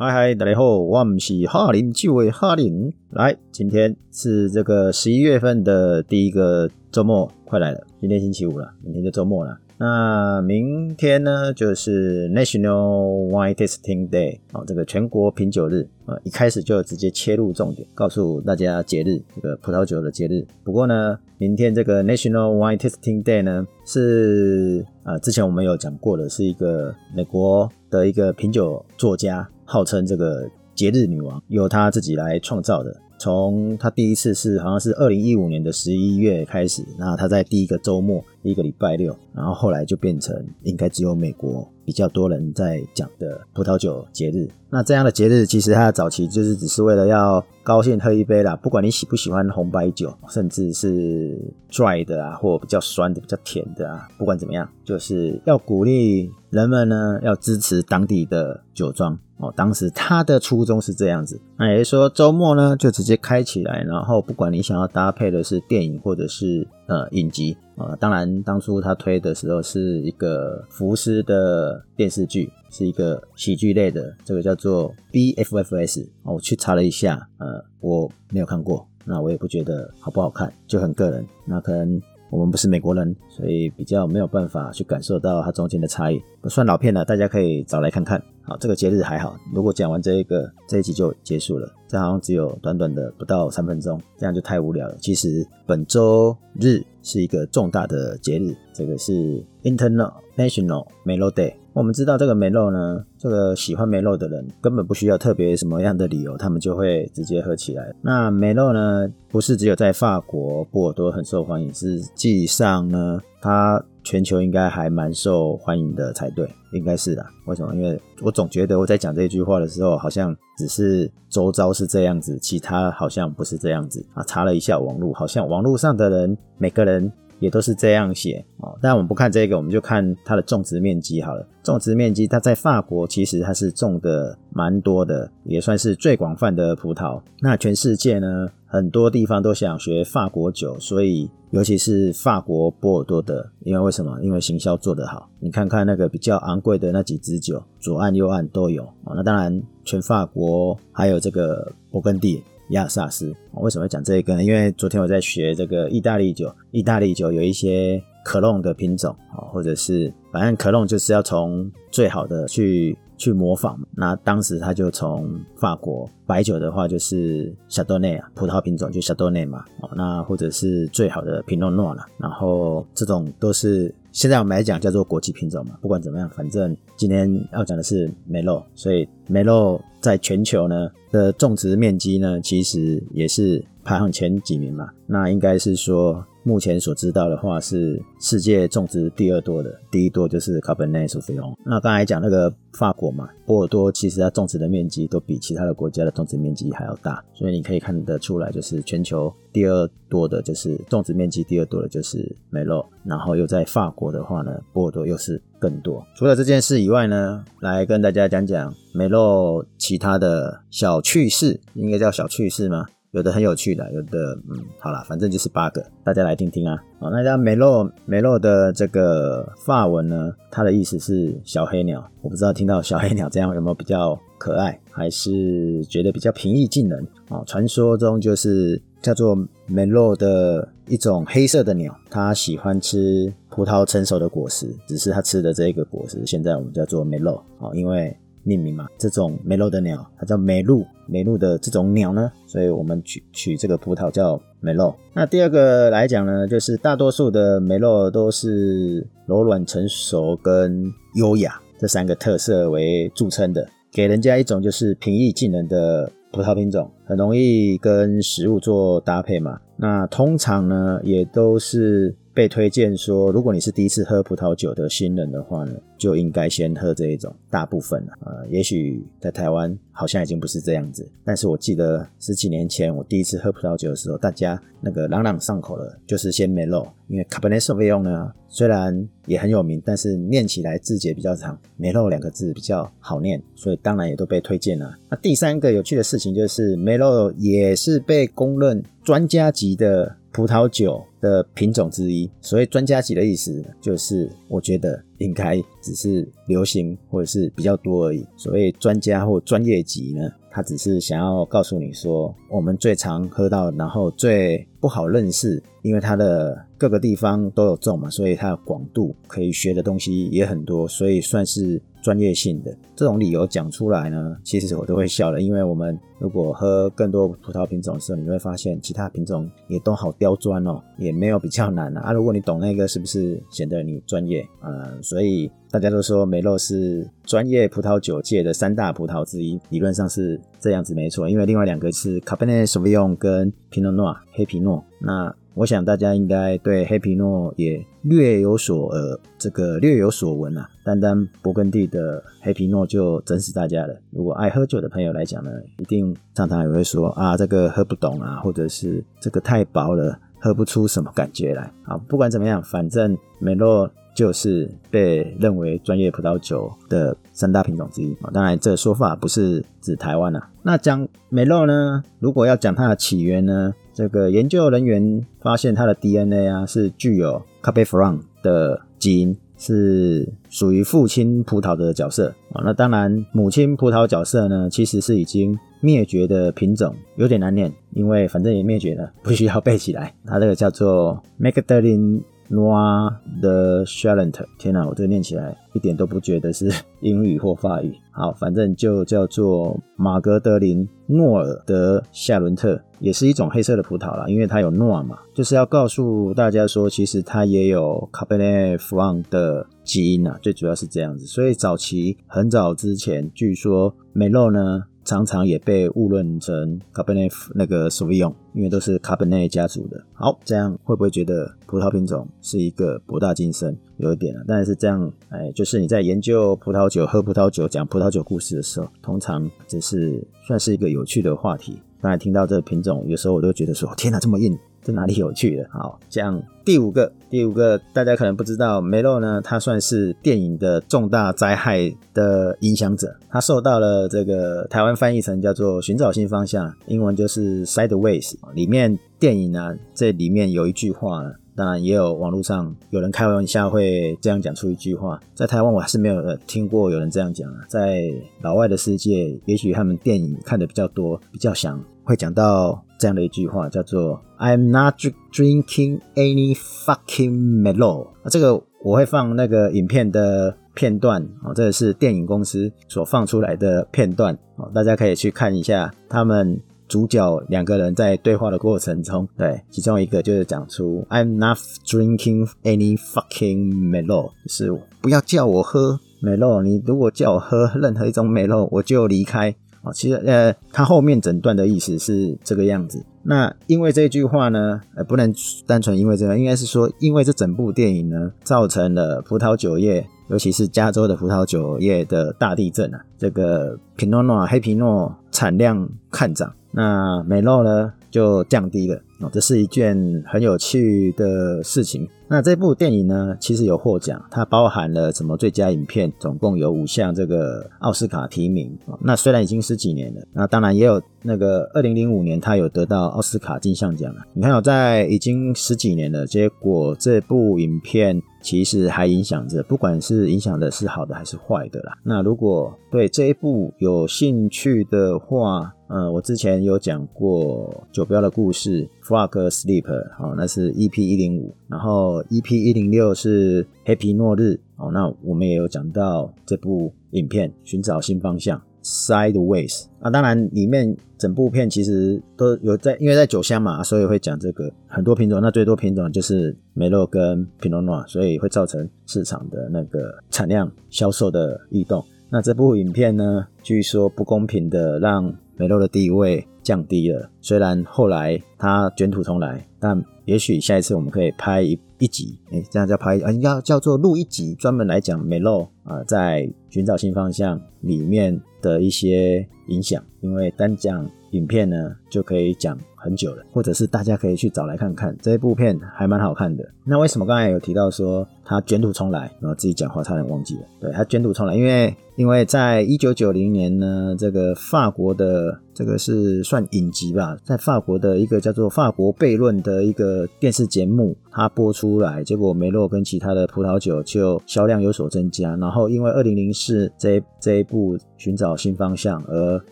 嗨嗨，大家好，我们是哈林，就位哈林。来，今天是这个十一月份的第一个周末，快来了。今天星期五了，明天就周末了。那明天呢，就是 National Wine Tasting Day，哦，这个全国品酒日啊，一开始就直接切入重点，告诉大家节日，这个葡萄酒的节日。不过呢，明天这个 National Wine Tasting Day 呢，是啊，之前我们有讲过的，是一个美国的一个品酒作家，号称这个节日女王，由她自己来创造的。从他第一次是好像是二零一五年的十一月开始，那他在第一个周末，一个礼拜六，然后后来就变成应该只有美国比较多人在讲的葡萄酒节日。那这样的节日，其实它的早期就是只是为了要高兴喝一杯啦，不管你喜不喜欢红白酒，甚至是 dry 的啊，或比较酸的、比较甜的啊，不管怎么样，就是要鼓励人们呢要支持当地的酒庄。哦，当时他的初衷是这样子，那也就是说周末呢就直接开起来，然后不管你想要搭配的是电影或者是呃影集啊，当然当初他推的时候是一个福斯的电视剧，是一个喜剧类的，这个叫做 BFFS，我去查了一下，呃，我没有看过，那我也不觉得好不好看，就很个人，那可能。我们不是美国人，所以比较没有办法去感受到它中间的差异。算老片了，大家可以找来看看。好，这个节日还好。如果讲完这一个，这一集就结束了。这好像只有短短的不到三分钟，这样就太无聊了。其实本周日是一个重大的节日，这个是 International Melo Day。我们知道这个梅洛呢，这个喜欢梅洛的人根本不需要特别什么样的理由，他们就会直接喝起来。那梅洛呢，不是只有在法国波尔多很受欢迎，实际上呢，它全球应该还蛮受欢迎的才对，应该是的。为什么？因为我总觉得我在讲这句话的时候，好像只是周遭是这样子，其他好像不是这样子啊。查了一下网络，好像网络上的人每个人。也都是这样写哦，但我们不看这个，我们就看它的种植面积好了。种植面积，它在法国其实它是种的蛮多的，也算是最广泛的葡萄。那全世界呢，很多地方都想学法国酒，所以尤其是法国波尔多的，因为为什么？因为行销做得好。你看看那个比较昂贵的那几支酒，左岸右岸都有哦。那当然，全法国还有这个勃艮第。亚萨斯，为什么要讲这个呢？因为昨天我在学这个意大利酒，意大利酒有一些科隆的品种啊，或者是反正科隆就是要从最好的去去模仿。那当时他就从法国白酒的话，就是夏多内啊，葡萄品种就夏多内嘛，那或者是最好的品诺诺啦，然后这种都是。现在我们来讲叫做国际品种嘛，不管怎么样，反正今天要讲的是梅洛，所以梅洛在全球呢的种植面积呢，其实也是排行前几名嘛。那应该是说，目前所知道的话是世界种植第二多的，第一多就是 Cabernet s a u v i g n。那刚才讲那个法国嘛，波尔多其实它种植的面积都比其他的国家的种植面积还要大，所以你可以看得出来，就是全球第二多的，就是种植面积第二多的就是梅洛，然后又在法国的话呢，波尔多又是更多。除了这件事以外呢，来跟大家讲讲梅洛其他的小趣事，应该叫小趣事吗？有的很有趣的，有的嗯，好啦，反正就是八个，大家来听听啊。好，那家梅洛梅洛的这个发文呢，它的意思是小黑鸟。我不知道听到小黑鸟这样有没有比较可爱，还是觉得比较平易近人啊？传说中就是叫做梅洛的一种黑色的鸟，它喜欢吃葡萄成熟的果实，只是它吃的这个果实，现在我们叫做梅洛啊，因为。命名嘛，这种梅洛的鸟，它叫梅露，梅露的这种鸟呢，所以我们取取这个葡萄叫梅洛。那第二个来讲呢，就是大多数的梅洛都是柔软、成熟跟优雅这三个特色为著称的，给人家一种就是平易近人的葡萄品种，很容易跟食物做搭配嘛。那通常呢，也都是。被推荐说，如果你是第一次喝葡萄酒的新人的话呢，就应该先喝这一种。大部分啊，呃，也许在台湾好像已经不是这样子，但是我记得十几年前我第一次喝葡萄酒的时候，大家那个朗朗上口的，就是先梅洛，因为 Cabernet Sauvignon 呢，虽然也很有名，但是念起来字节比较长，梅洛两个字比较好念，所以当然也都被推荐了。那第三个有趣的事情就是，梅洛也是被公认专家级的。葡萄酒的品种之一。所谓专家级的意思，就是我觉得应该只是流行或者是比较多而已。所谓专家或专业级呢，他只是想要告诉你说，我们最常喝到，然后最不好认识，因为它的各个地方都有种嘛，所以它的广度可以学的东西也很多，所以算是。专业性的这种理由讲出来呢，其实我都会笑了，因为我们如果喝更多葡萄品种的时候，你会发现其他品种也都好刁钻哦，也没有比较难啊。啊，如果你懂那个，是不是显得你专业啊？所以大家都说梅洛是专业葡萄酒界的三大葡萄之一，理论上是这样子没错，因为另外两个是 Cabernet Sauvignon 跟 Pinot Noir 黑皮诺。那我想大家应该对黑皮诺也略有所呃，这个略有所闻啊。单单勃艮第的黑皮诺就整死大家了。如果爱喝酒的朋友来讲呢，一定常常也会说啊，这个喝不懂啊，或者是这个太薄了，喝不出什么感觉来。啊，不管怎么样，反正梅洛就是被认为专业葡萄酒的三大品种之一啊。当然，这个说法不是指台湾啊。那讲梅洛呢，如果要讲它的起源呢？这个研究人员发现它的 DNA 啊，是具有 c a p e f r a n 的基因，是属于父亲葡萄的角色啊。那当然，母亲葡萄角色呢，其实是已经灭绝的品种，有点难念，因为反正也灭绝了，不需要背起来。它这个叫做 Magdalene Noir de Charente，天哪，我这念起来一点都不觉得是 英语或法语。好，反正就叫做玛格德林诺尔德夏伦特，也是一种黑色的葡萄啦，因为它有诺嘛，就是要告诉大家说，其实它也有 Cabernet Franc 的基因啊，最主要是这样子。所以早期很早之前，据说梅洛呢。常常也被误认成 Cabernet 那个 Sauvignon，因为都是 Cabernet 家族的。好，这样会不会觉得葡萄品种是一个博大精深？有一点啊，但是这样，哎，就是你在研究葡萄酒、喝葡萄酒、讲葡萄酒故事的时候，通常只是算是一个有趣的话题。刚才听到这个品种，有时候我都觉得说，天哪，这么硬！这哪里有趣的？好，讲第五个，第五个大家可能不知道，梅洛呢，它算是电影的重大灾害的影响者，它受到了这个台湾翻译成叫做《寻找新方向》，英文就是 Sideways。里面电影呢，这里面有一句话，当然也有网络上有人开玩笑会这样讲出一句话，在台湾我还是没有听过有人这样讲啊，在老外的世界，也许他们电影看的比较多，比较想会讲到。这样的一句话叫做 "I'm not drinking any fucking Merlot"。那这个我会放那个影片的片段哦，这个是电影公司所放出来的片段哦，大家可以去看一下。他们主角两个人在对话的过程中，对，其中一个就是讲出 "I'm not drinking any fucking Melo，就是不要叫我喝梅洛，你如果叫我喝任何一种梅洛，我就离开。其实，呃，他后面整段的意思是这个样子。那因为这句话呢，呃，不能单纯因为这个，应该是说，因为这整部电影呢，造成了葡萄酒业，尤其是加州的葡萄酒业的大地震啊。这个皮诺诺黑皮诺产量看涨，那梅洛呢就降低了。哦，这是一件很有趣的事情。那这部电影呢，其实有获奖，它包含了什么最佳影片，总共有五项这个奥斯卡提名。那虽然已经十几年了，那当然也有那个二零零五年它有得到奥斯卡金像奖了。你看哦，在已经十几年了，结果这部影片其实还影响着，不管是影响的是好的还是坏的啦。那如果对这一部有兴趣的话，嗯，我之前有讲过酒标的故事，Frog Sleep，好，那是 EP 一零五，然后 EP 一零六是黑皮诺日，哦，那我们也有讲到这部影片，寻找新方向，Sideways，啊，当然里面整部片其实都有在，因为在酒香嘛，所以会讲这个很多品种，那最多品种就是梅洛跟皮诺诺，所以会造成市场的那个产量销售的异动。那这部影片呢，据说不公平的让梅洛的地位降低了，虽然后来他卷土重来，但也许下一次我们可以拍一一集，哎，这样叫拍，啊，应该叫做录一集，专门来讲梅洛啊，在寻找新方向里面的一些影响，因为单讲影片呢就可以讲很久了，或者是大家可以去找来看看，这一部片还蛮好看的。那为什么刚才有提到说他卷土重来，然后自己讲话差点忘记了，对，他卷土重来，因为因为在一九九零年呢，这个法国的这个是算影集吧，在法国的一个叫做《法国悖论》的一个电视节目，它播出来，结果梅洛跟其他的葡萄酒就销量有所增加，然后因为二零零四这这一部寻找新方向而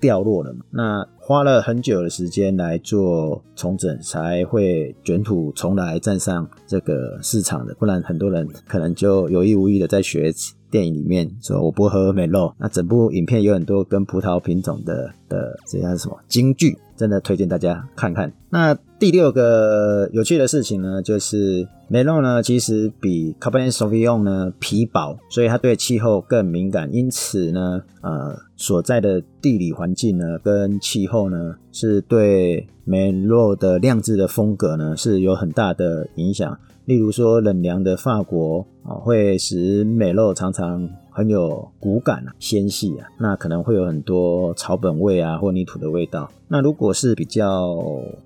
掉落了嘛，那。花了很久的时间来做重整，才会卷土重来站上这个市场的。不然很多人可能就有意无意的在学电影里面说我不喝梅洛。那整部影片有很多跟葡萄品种的的这样什么金句，真的推荐大家看看。那第六个有趣的事情呢，就是梅洛呢其实比 Cabernet Sauvignon 呢皮薄，所以它对气候更敏感，因此呢呃。所在的地理环境呢，跟气候呢，是对梅洛的酿制的风格呢是有很大的影响。例如说，冷凉的法国啊，会使梅洛常常很有骨感啊、纤细啊，那可能会有很多草本味啊或泥土的味道。那如果是比较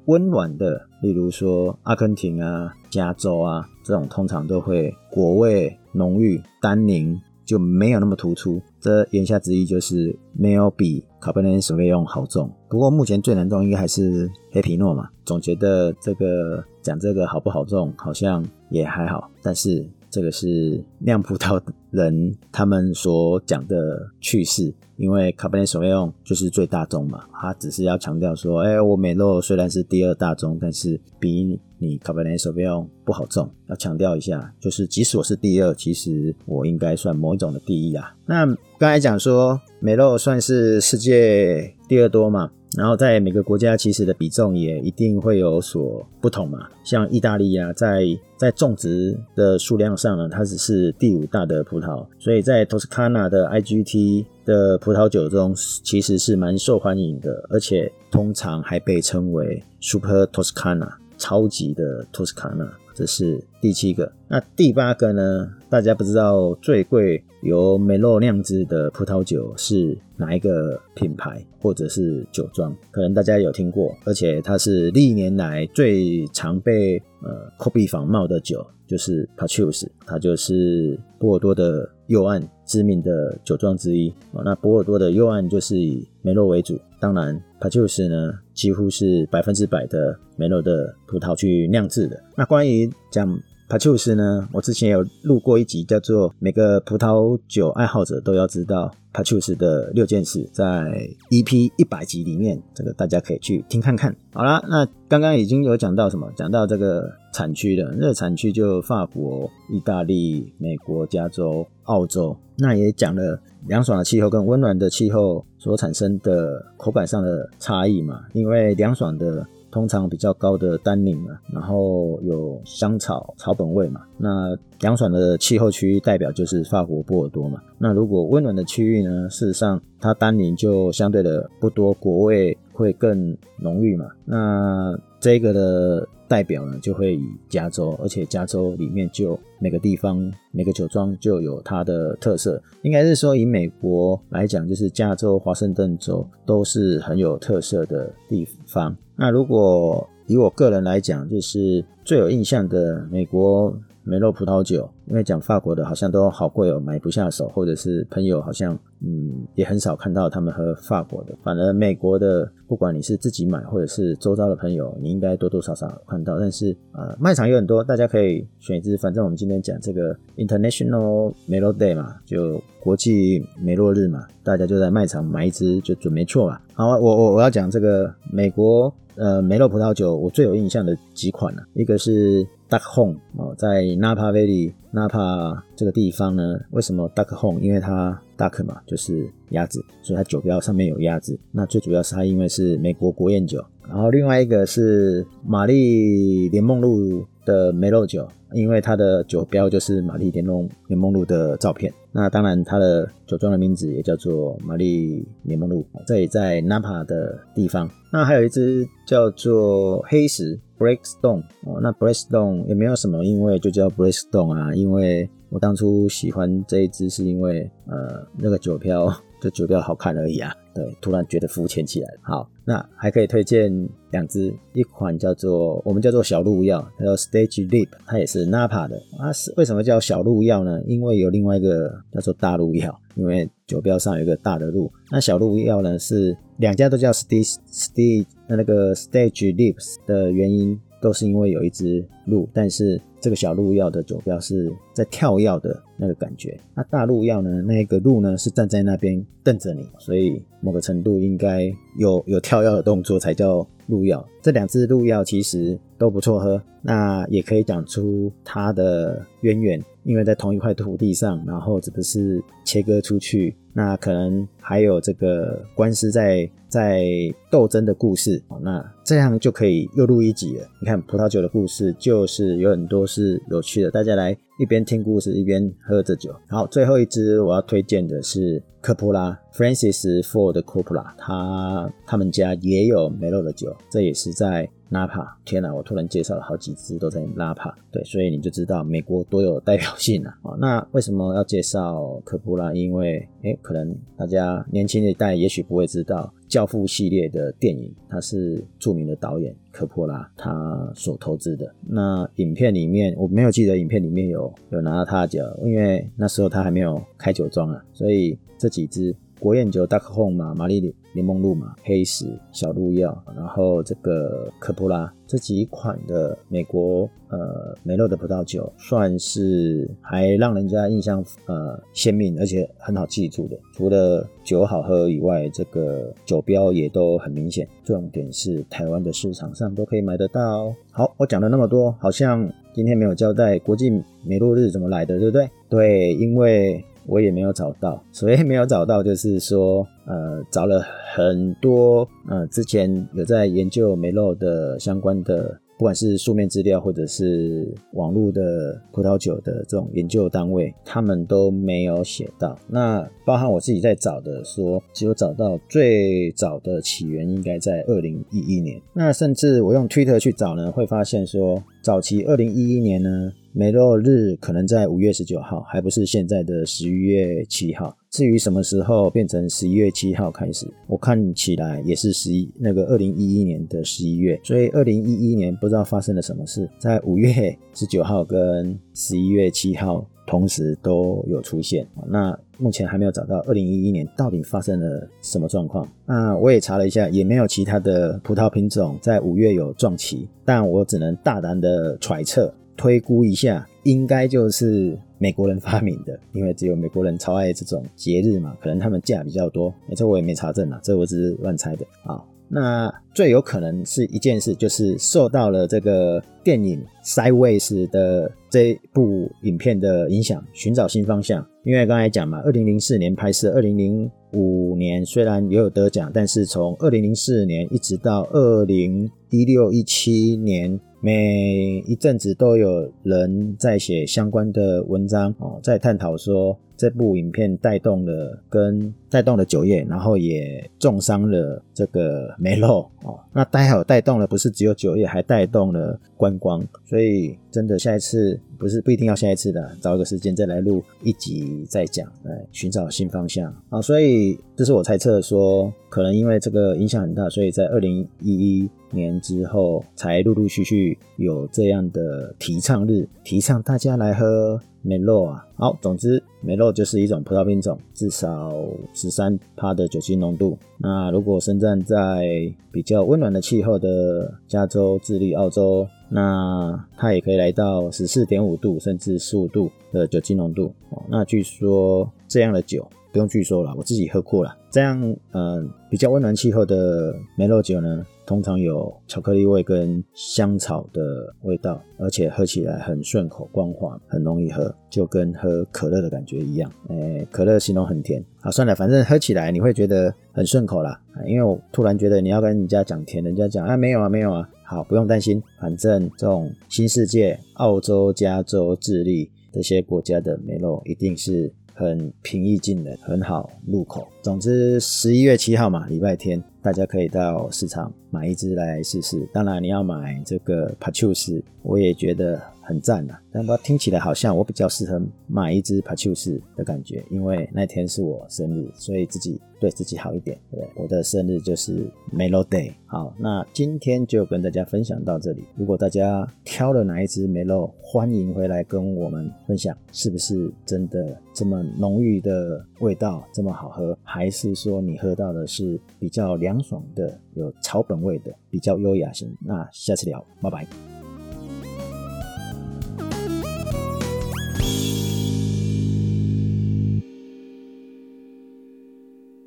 温暖的，例如说阿根廷啊、加州啊这种，通常都会果味浓郁、单宁。就没有那么突出，这言下之意就是没有比 Cabernet Sauvignon 好种。不过目前最难种应该还是黑皮诺嘛。总觉得这个讲这个好不好种，好像也还好。但是这个是酿葡萄人他们所讲的趣事，因为 Cabernet s a u v i g n 就是最大宗嘛，他只是要强调说，哎，我梅洛虽然是第二大宗，但是比你 Cabernet s a u v i g n 不好种，要强调一下，就是即使我是第二，其实我应该算某一种的第一啊。那刚才讲说梅洛算是世界第二多嘛，然后在每个国家其实的比重也一定会有所不同嘛。像意大利啊，在在种植的数量上呢，它只是第五大的葡萄，所以在 Toscana 的 IGT 的葡萄酒中，其实是蛮受欢迎的，而且通常还被称为 Super Toscana。超级的托斯卡纳，这是第七个。那第八个呢？大家不知道最贵由梅洛酿制的葡萄酒是哪一个品牌或者是酒庄？可能大家有听过，而且它是历年来最常被呃 copy 仿冒的酒，就是 Pachus，它就是波尔多的右岸知名的酒庄之一。那波尔多的右岸就是以梅洛为主，当然 Pachus 呢几乎是百分之百的梅洛的葡萄去酿制的。那关于讲帕丘斯呢，我之前有录过一集，叫做《每个葡萄酒爱好者都要知道帕丘斯的六件事》，在 EP 一百集里面，这个大家可以去听看看。好啦，那刚刚已经有讲到什么？讲到这个产区的，那产区就法国、意大利、美国、加州、澳洲。那也讲了凉爽的气候跟温暖的气候所产生的口感上的差异嘛，因为凉爽的。通常比较高的单宁啊，然后有香草草本味嘛。那凉爽的气候区域代表就是法国波尔多嘛。那如果温暖的区域呢，事实上它单宁就相对的不多，果味会更浓郁嘛。那这个的代表呢，就会以加州，而且加州里面就每个地方每个酒庄就有它的特色。应该是说以美国来讲，就是加州、华盛顿州都是很有特色的地方。那如果以我个人来讲，就是最有印象的美国梅洛葡萄酒，因为讲法国的好像都好贵哦，买不下手，或者是朋友好像嗯也很少看到他们喝法国的。反而美国的，不管你是自己买或者是周遭的朋友，你应该多多少少看到。但是呃，卖场有很多，大家可以选一支。反正我们今天讲这个 International m e l o Day 嘛，就国际梅洛日嘛，大家就在卖场买一支就准没错嘛。好，我我我要讲这个美国。呃，梅洛葡萄酒我最有印象的几款呢、啊，一个是 Duck home 哦，在 Napa Valley Napa 这个地方呢，为什么 Duck home？因为它 Duck 嘛，就是鸭子，所以它酒标上面有鸭子。那最主要是它因为是美国国宴酒。然后另外一个是玛丽莲梦露的梅洛酒，因为它的酒标就是玛丽莲梦莲梦露的照片。那当然它的酒庄的名字也叫做玛丽柠檬露，这也在 Napa 的地方。那还有一支叫做黑石 Blackstone 哦，那 Blackstone 也没有什么，因为就叫 Blackstone 啊，因为我当初喜欢这一支是因为呃那个酒标。这酒标好看而已啊，对，突然觉得肤浅起来。好，那还可以推荐两支，一款叫做我们叫做小鹿药，叫做 Stage Leap，它也是 Napa 的。啊，是为什么叫小鹿药呢？因为有另外一个叫做大鹿药，因为酒标上有一个大的鹿。那小鹿药呢，是两家都叫 Stage Stage 那个 Stage Leaps 的原因，都是因为有一只鹿，但是。这个小鹿药的酒标是在跳跃的那个感觉，那大鹿药呢？那个鹿呢是站在那边瞪着你，所以某个程度应该有有跳跃的动作才叫鹿药。这两支鹿药其实都不错喝，那也可以讲出它的渊源，因为在同一块土地上，然后这个是切割出去。那可能还有这个官司在在斗争的故事，那这样就可以又录一集了。你看葡萄酒的故事，就是有很多是有趣的，大家来一边听故事一边喝着酒。好，最后一支我要推荐的是科普拉，Francis Ford Coppola，他他们家也有梅洛的酒，这也是在。纳帕，天哪！我突然介绍了好几支都在纳帕，对，所以你就知道美国多有代表性了啊。那为什么要介绍科普拉？因为，诶，可能大家年轻一代也许不会知道，《教父》系列的电影，它是著名的导演科波拉他所投资的。那影片里面，我没有记得影片里面有有拿到他的酒，因为那时候他还没有开酒庄啊，所以这几支。国宴酒、Duck Home 嘛，玛丽柠檬露嘛，黑石、小鹿药，然后这个科普拉这几款的美国呃梅洛的葡萄酒，算是还让人家印象呃鲜明，而且很好记住的。除了酒好喝以外，这个酒标也都很明显。重点是台湾的市场上都可以买得到。好，我讲了那么多，好像今天没有交代国际梅洛日怎么来的，对不对？对，因为。我也没有找到，所以没有找到，就是说，呃，找了很多，呃，之前有在研究梅洛的相关的，不管是书面资料或者是网络的葡萄酒的这种研究单位，他们都没有写到。那包含我自己在找的说，说只有找到最早的起源应该在二零一一年。那甚至我用 Twitter 去找呢，会发现说，早期二零一一年呢。梅洛日可能在五月十九号，还不是现在的十一月七号。至于什么时候变成十一月七号开始，我看起来也是十一那个二零一一年的十一月。所以二零一一年不知道发生了什么事，在五月十九号跟十一月七号同时都有出现。那目前还没有找到二零一一年到底发生了什么状况。那我也查了一下，也没有其他的葡萄品种在五月有撞期，但我只能大胆的揣测。推估一下，应该就是美国人发明的，因为只有美国人超爱这种节日嘛，可能他们假比较多。欸，这我也没查证啊，这我只是乱猜的啊。那最有可能是一件事，就是受到了这个电影《Sideways》的这部影片的影响，寻找新方向。因为刚才讲嘛，二零零四年拍摄，二零零五年虽然也有得奖，但是从二零零四年一直到二零一六一七年。每一阵子都有人在写相关的文章哦，在探讨说这部影片带动了跟带动了酒业，然后也重伤了这个梅洛哦。那待好带动了不是只有酒业，还带动了观光。所以真的下一次不是不一定要下一次的，找一个时间再来录一集再讲，来寻找新方向啊。所以这是我猜测说，可能因为这个影响很大，所以在二零一一。年之后，才陆陆续续有这样的提倡日，提倡大家来喝梅洛啊。好，总之梅洛就是一种葡萄品种，至少十三趴的酒精浓度。那如果生长在比较温暖的气候的加州、智利、澳洲，那它也可以来到十四点五度甚至十五度的酒精浓度。那据说这样的酒。不用据说了，我自己喝过了。这样，嗯、比较温暖气候的梅洛酒呢，通常有巧克力味跟香草的味道，而且喝起来很顺口、光滑，很容易喝，就跟喝可乐的感觉一样。诶，可乐形容很甜，好，算了，反正喝起来你会觉得很顺口啦。因为我突然觉得你要跟人家讲甜，人家讲啊没有啊没有啊，好，不用担心，反正这种新世界、澳洲、加州、智利这些国家的梅洛一定是。很平易近人，很好入口。总之，十一月七号嘛，礼拜天，大家可以到市场买一支来试试。当然，你要买这个 Pachus，我也觉得很赞呐。但不听起来好像我比较适合买一支 Pachus 的感觉，因为那天是我生日，所以自己对自己好一点。对，我的生日就是 Melo Day。好，那今天就跟大家分享到这里。如果大家挑了哪一支 Melo，欢迎回来跟我们分享，是不是真的这么浓郁的味道，这么好喝？还是说你喝到的是比较凉爽的，有草本味的，比较优雅型？那下次聊，拜拜。